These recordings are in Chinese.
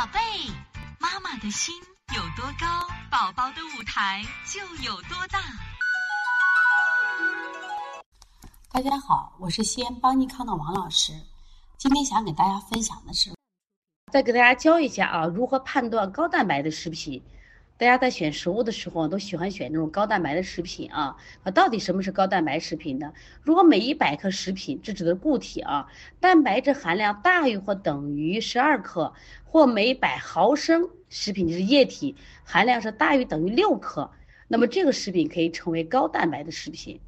宝贝，妈妈的心有多高，宝宝的舞台就有多大。大家好，我是西安邦尼康的王老师。今天想给大家分享的是，再给大家教一下啊，如何判断高蛋白的食品。大家在选食物的时候都喜欢选这种高蛋白的食品啊。那到底什么是高蛋白食品呢？如果每一百克食品，这指的固体啊，蛋白质含量大于或等于十二克，或每百毫升食品就是液体含量是大于等于六克，那么这个食品可以称为高蛋白的食品。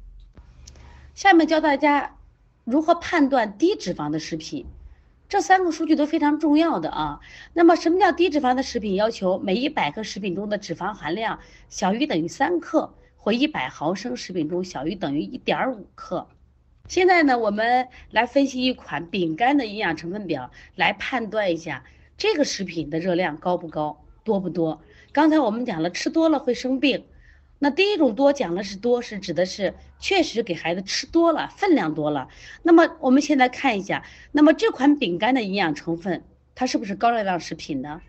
下面教大家如何判断低脂肪的食品。这三个数据都非常重要的啊。那么，什么叫低脂肪的食品？要求每一百克食品中的脂肪含量小于等于三克，或一百毫升食品中小于等于一点五克。现在呢，我们来分析一款饼干的营养成分表，来判断一下这个食品的热量高不高、多不多。刚才我们讲了，吃多了会生病。那第一种多讲的是多，是指的是确实给孩子吃多了，分量多了。那么我们现在看一下，那么这款饼干的营养成分，它是不是高热量食品呢？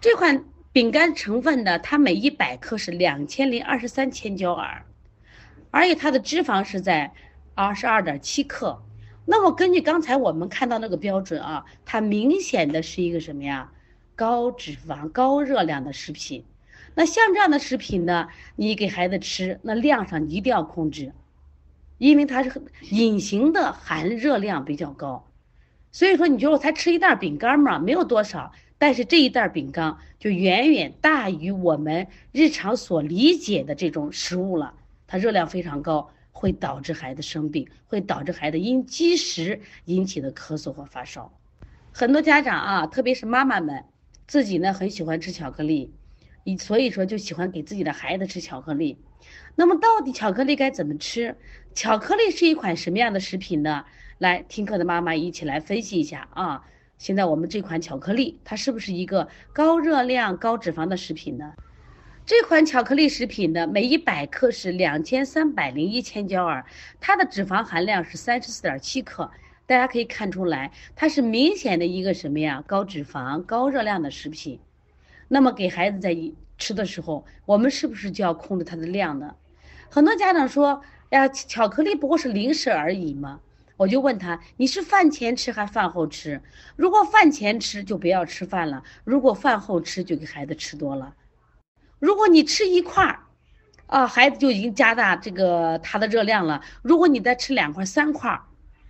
这款饼干成分呢，它每一百克是两千零二十三千焦耳，而且它的脂肪是在二十二点七克。那么根据刚才我们看到那个标准啊，它明显的是一个什么呀？高脂肪、高热量的食品。那像这样的食品呢，你给孩子吃，那量上一定要控制，因为它是隐形的含热量比较高，所以说你觉得我才吃一袋饼干嘛，没有多少，但是这一袋饼干就远远大于我们日常所理解的这种食物了，它热量非常高，会导致孩子生病，会导致孩子因积食引起的咳嗽或发烧。很多家长啊，特别是妈妈们，自己呢很喜欢吃巧克力。你所以说就喜欢给自己的孩子吃巧克力，那么到底巧克力该怎么吃？巧克力是一款什么样的食品呢？来听课的妈妈一起来分析一下啊！现在我们这款巧克力它是不是一个高热量、高脂肪的食品呢？这款巧克力食品呢，每一百克是两千三百零一千焦耳，它的脂肪含量是三十四点七克，大家可以看出来，它是明显的一个什么呀？高脂肪、高热量的食品。那么给孩子在吃的时候，我们是不是就要控制它的量呢？很多家长说：“呀，巧克力不过是零食而已嘛。”我就问他：“你是饭前吃还饭后吃？如果饭前吃就不要吃饭了；如果饭后吃就给孩子吃多了。如果你吃一块儿，啊，孩子就已经加大这个它的热量了。如果你再吃两块、三块。”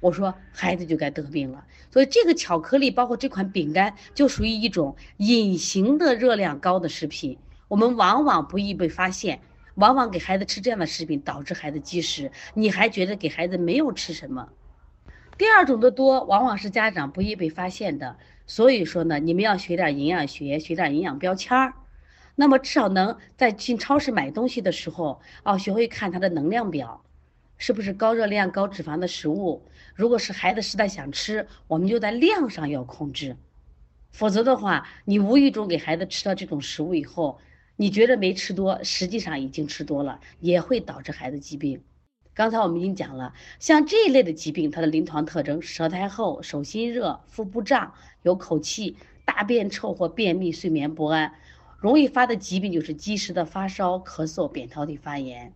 我说孩子就该得病了，所以这个巧克力包括这款饼干就属于一种隐形的热量高的食品，我们往往不易被发现，往往给孩子吃这样的食品导致孩子积食，你还觉得给孩子没有吃什么。第二种的多往往是家长不易被发现的，所以说呢，你们要学点营养学，学点营养标签儿，那么至少能在进超市买东西的时候，哦，学会看它的能量表。是不是高热量、高脂肪的食物？如果是孩子实在想吃，我们就在量上要控制，否则的话，你无意中给孩子吃到这种食物以后，你觉得没吃多，实际上已经吃多了，也会导致孩子疾病。刚才我们已经讲了，像这一类的疾病，它的临床特征：舌苔厚、手心热、腹部胀、有口气、大便臭或便秘、睡眠不安。容易发的疾病就是积食的发烧、咳嗽、扁桃体发炎。